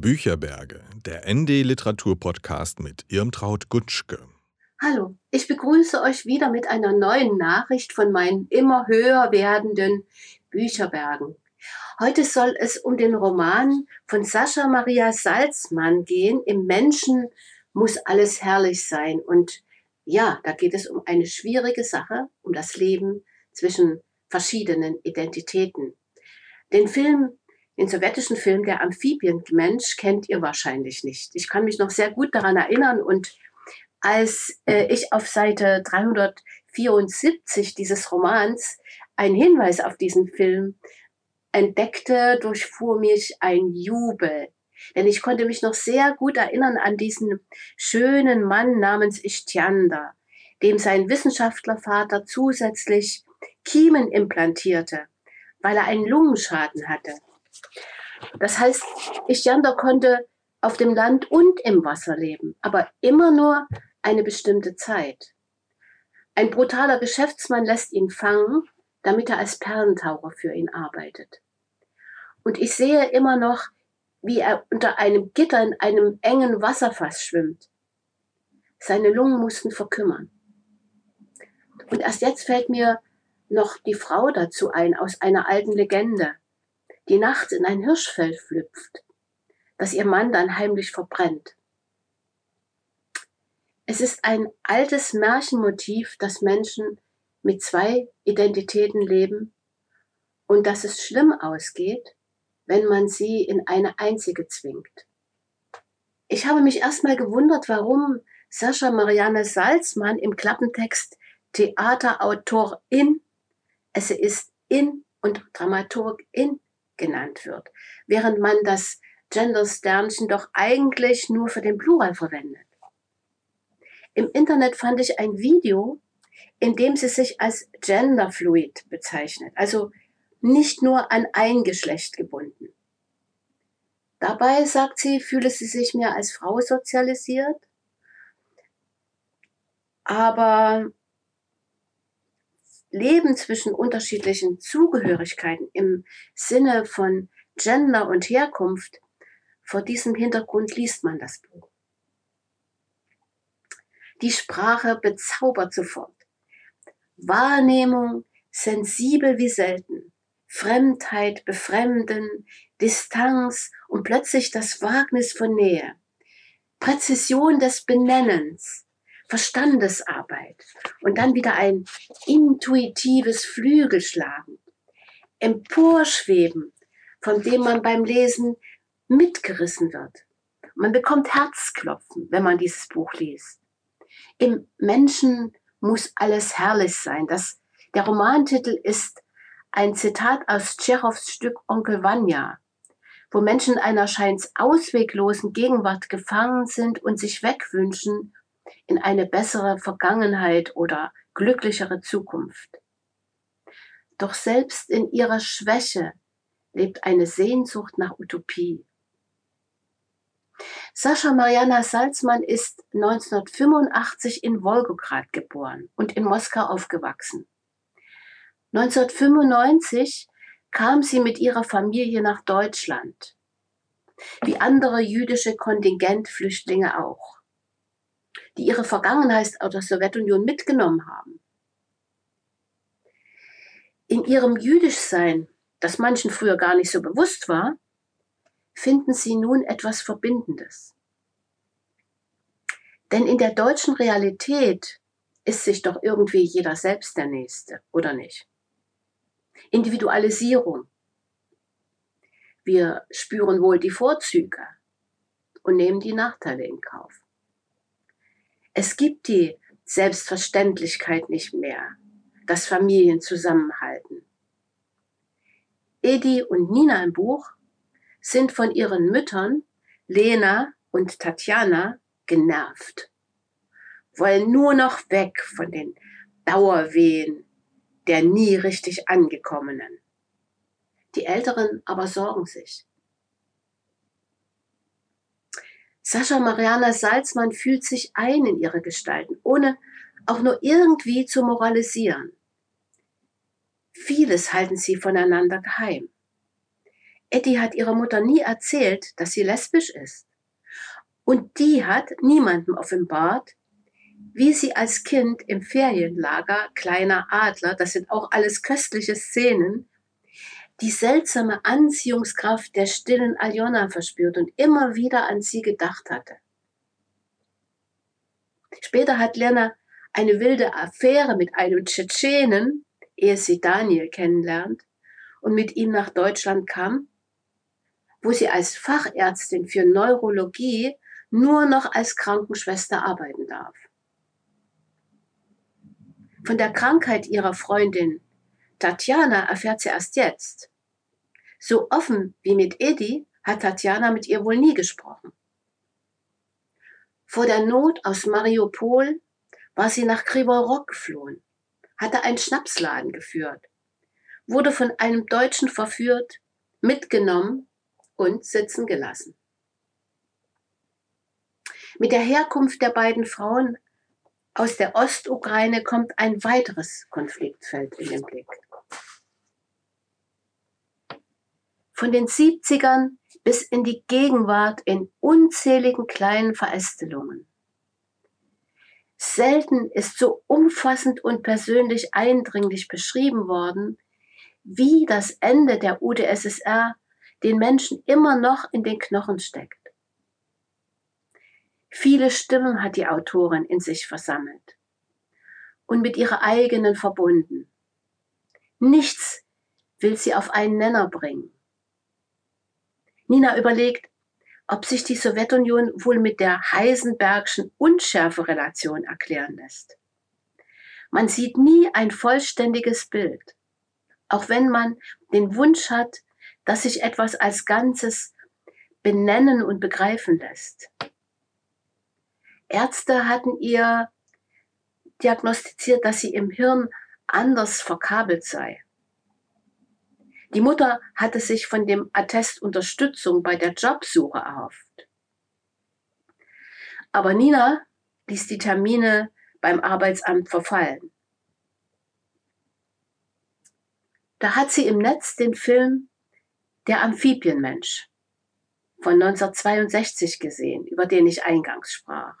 Bücherberge, der ND Literatur Podcast mit Irmtraut Gutschke. Hallo, ich begrüße euch wieder mit einer neuen Nachricht von meinen immer höher werdenden Bücherbergen. Heute soll es um den Roman von Sascha Maria Salzmann gehen. Im Menschen muss alles herrlich sein. Und ja, da geht es um eine schwierige Sache, um das Leben zwischen verschiedenen Identitäten. Den Film den sowjetischen Film Der Amphibienmensch kennt ihr wahrscheinlich nicht. Ich kann mich noch sehr gut daran erinnern und als äh, ich auf Seite 374 dieses Romans einen Hinweis auf diesen Film entdeckte, durchfuhr mich ein Jubel. Denn ich konnte mich noch sehr gut erinnern an diesen schönen Mann namens Ichtyander, dem sein Wissenschaftlervater zusätzlich Kiemen implantierte, weil er einen Lungenschaden hatte. Das heißt, Ischyander konnte auf dem Land und im Wasser leben, aber immer nur eine bestimmte Zeit. Ein brutaler Geschäftsmann lässt ihn fangen, damit er als Perlentaucher für ihn arbeitet. Und ich sehe immer noch, wie er unter einem Gitter in einem engen Wasserfass schwimmt. Seine Lungen mussten verkümmern. Und erst jetzt fällt mir noch die Frau dazu ein aus einer alten Legende die nachts in ein Hirschfell schlüpft, das ihr Mann dann heimlich verbrennt. Es ist ein altes Märchenmotiv, dass Menschen mit zwei Identitäten leben und dass es schlimm ausgeht, wenn man sie in eine einzige zwingt. Ich habe mich erstmal gewundert, warum Sascha Marianne Salzmann im Klappentext Theaterautorin, es ist in und Dramaturgin genannt wird, während man das Gender-Sternchen doch eigentlich nur für den Plural verwendet. Im Internet fand ich ein Video, in dem sie sich als genderfluid bezeichnet, also nicht nur an ein Geschlecht gebunden. Dabei, sagt sie, fühle sie sich mehr als Frau sozialisiert, aber Leben zwischen unterschiedlichen Zugehörigkeiten im Sinne von Gender und Herkunft, vor diesem Hintergrund liest man das Buch. Die Sprache bezaubert sofort. Wahrnehmung sensibel wie selten. Fremdheit befremden, Distanz und plötzlich das Wagnis von Nähe. Präzision des Benennens, Verstandesarbeit und dann wieder ein intuitives Flügelschlagen, Emporschweben, von dem man beim Lesen mitgerissen wird. Man bekommt Herzklopfen, wenn man dieses Buch liest. Im Menschen muss alles herrlich sein. Das, der Romantitel ist ein Zitat aus Tschechows Stück Onkel Vanya, wo Menschen einer scheins ausweglosen Gegenwart gefangen sind und sich wegwünschen in eine bessere Vergangenheit oder glücklichere Zukunft. Doch selbst in ihrer Schwäche lebt eine Sehnsucht nach Utopie. Sascha Mariana Salzmann ist 1985 in Wolgograd geboren und in Moskau aufgewachsen. 1995 kam sie mit ihrer Familie nach Deutschland, wie andere jüdische Kontingentflüchtlinge auch die ihre Vergangenheit aus der Sowjetunion mitgenommen haben. In ihrem Jüdischsein, das manchen früher gar nicht so bewusst war, finden sie nun etwas Verbindendes. Denn in der deutschen Realität ist sich doch irgendwie jeder selbst der Nächste, oder nicht? Individualisierung. Wir spüren wohl die Vorzüge und nehmen die Nachteile in Kauf. Es gibt die Selbstverständlichkeit nicht mehr, dass Familien zusammenhalten. Edi und Nina im Buch sind von ihren Müttern, Lena und Tatjana, genervt, wollen nur noch weg von den Dauerwehen der nie richtig angekommenen. Die Älteren aber sorgen sich. Sascha Mariana Salzmann fühlt sich ein in ihre Gestalten, ohne auch nur irgendwie zu moralisieren. Vieles halten sie voneinander geheim. Eddie hat ihrer Mutter nie erzählt, dass sie lesbisch ist. Und die hat niemandem offenbart, wie sie als Kind im Ferienlager Kleiner Adler, das sind auch alles köstliche Szenen, die seltsame Anziehungskraft der stillen Aljona verspürt und immer wieder an sie gedacht hatte. Später hat Lena eine wilde Affäre mit einem Tschetschenen, ehe sie Daniel kennenlernt und mit ihm nach Deutschland kam, wo sie als Fachärztin für Neurologie nur noch als Krankenschwester arbeiten darf. Von der Krankheit ihrer Freundin Tatjana erfährt sie erst jetzt. So offen wie mit Edi hat Tatjana mit ihr wohl nie gesprochen. Vor der Not aus Mariupol war sie nach Krivorok geflohen, hatte einen Schnapsladen geführt, wurde von einem Deutschen verführt, mitgenommen und sitzen gelassen. Mit der Herkunft der beiden Frauen aus der Ostukraine kommt ein weiteres Konfliktfeld in den Blick. Von den 70ern bis in die Gegenwart in unzähligen kleinen Verästelungen. Selten ist so umfassend und persönlich eindringlich beschrieben worden, wie das Ende der UdSSR den Menschen immer noch in den Knochen steckt. Viele Stimmen hat die Autorin in sich versammelt und mit ihrer eigenen verbunden. Nichts will sie auf einen Nenner bringen. Nina überlegt, ob sich die Sowjetunion wohl mit der Heisenbergschen Unschärferelation erklären lässt. Man sieht nie ein vollständiges Bild, auch wenn man den Wunsch hat, dass sich etwas als Ganzes benennen und begreifen lässt. Ärzte hatten ihr diagnostiziert, dass sie im Hirn anders verkabelt sei. Die Mutter hatte sich von dem Attest Unterstützung bei der Jobsuche erhofft. Aber Nina ließ die Termine beim Arbeitsamt verfallen. Da hat sie im Netz den Film Der Amphibienmensch von 1962 gesehen, über den ich eingangs sprach.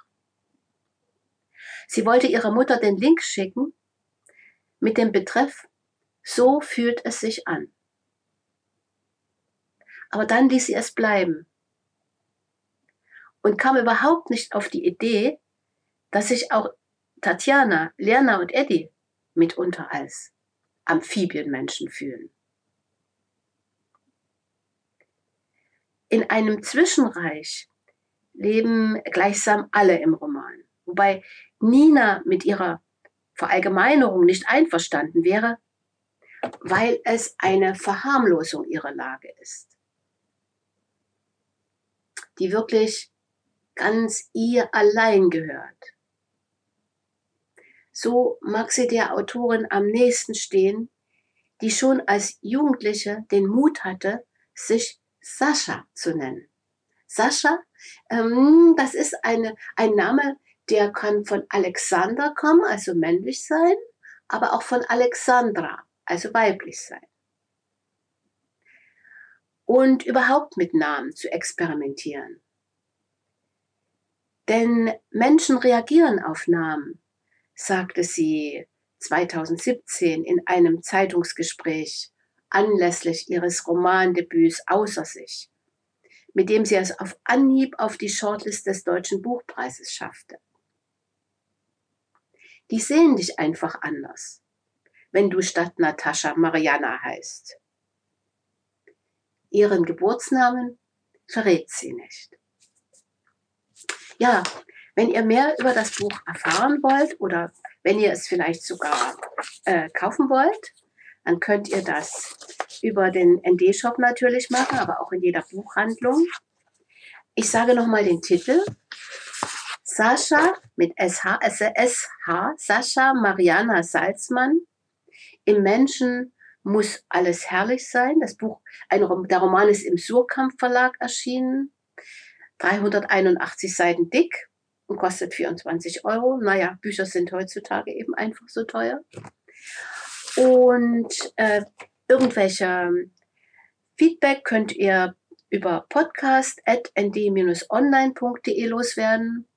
Sie wollte ihrer Mutter den Link schicken mit dem Betreff So fühlt es sich an. Aber dann ließ sie es bleiben und kam überhaupt nicht auf die Idee, dass sich auch Tatjana, Lerna und Eddie mitunter als Amphibienmenschen fühlen. In einem Zwischenreich leben gleichsam alle im Roman, wobei Nina mit ihrer Verallgemeinerung nicht einverstanden wäre, weil es eine Verharmlosung ihrer Lage ist, die wirklich ganz ihr allein gehört. So mag sie der Autorin am nächsten stehen, die schon als Jugendliche den Mut hatte, sich Sascha zu nennen. Sascha, ähm, das ist eine, ein Name, der kann von Alexander kommen, also männlich sein, aber auch von Alexandra, also weiblich sein. Und überhaupt mit Namen zu experimentieren. Denn Menschen reagieren auf Namen, sagte sie 2017 in einem Zeitungsgespräch anlässlich ihres Romandebüts außer sich, mit dem sie es auf Anhieb auf die Shortlist des Deutschen Buchpreises schaffte die sehen dich einfach anders, wenn du statt Natascha Mariana heißt. Ihren Geburtsnamen verrät sie nicht. Ja, wenn ihr mehr über das Buch erfahren wollt oder wenn ihr es vielleicht sogar äh, kaufen wollt, dann könnt ihr das über den ND-Shop natürlich machen, aber auch in jeder Buchhandlung. Ich sage nochmal den Titel. Sascha mit SH, SH, Sascha Mariana Salzmann. Im Menschen muss alles herrlich sein. Das Buch, ein, der Roman ist im Surkamp Verlag erschienen. 381 Seiten dick und kostet 24 Euro. Naja, Bücher sind heutzutage eben einfach so teuer. Und äh, irgendwelche Feedback könnt ihr über podcast.nd-online.de loswerden.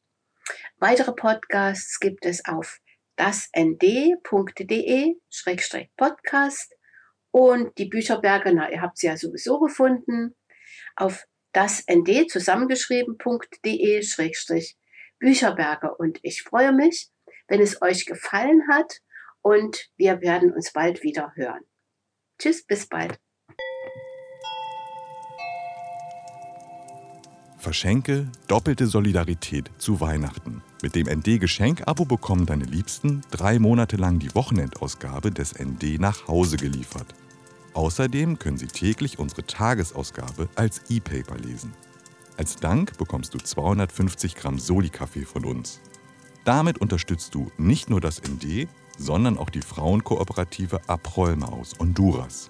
Weitere Podcasts gibt es auf dasnd.de-podcast und die Bücherberge, na, ihr habt sie ja sowieso gefunden, auf dasnd zusammengeschrieben.de-bücherberge. Und ich freue mich, wenn es euch gefallen hat und wir werden uns bald wieder hören. Tschüss, bis bald. Verschenke doppelte Solidarität zu Weihnachten. Mit dem ND Geschenk-Abo bekommen deine Liebsten drei Monate lang die Wochenendausgabe des ND nach Hause geliefert. Außerdem können sie täglich unsere Tagesausgabe als E-Paper lesen. Als Dank bekommst du 250 Gramm Soli-Kaffee von uns. Damit unterstützt du nicht nur das ND, sondern auch die Frauenkooperative Aprollma aus Honduras.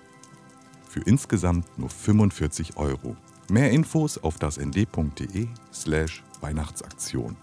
Für insgesamt nur 45 Euro. Mehr Infos auf das nd.de slash Weihnachtsaktion.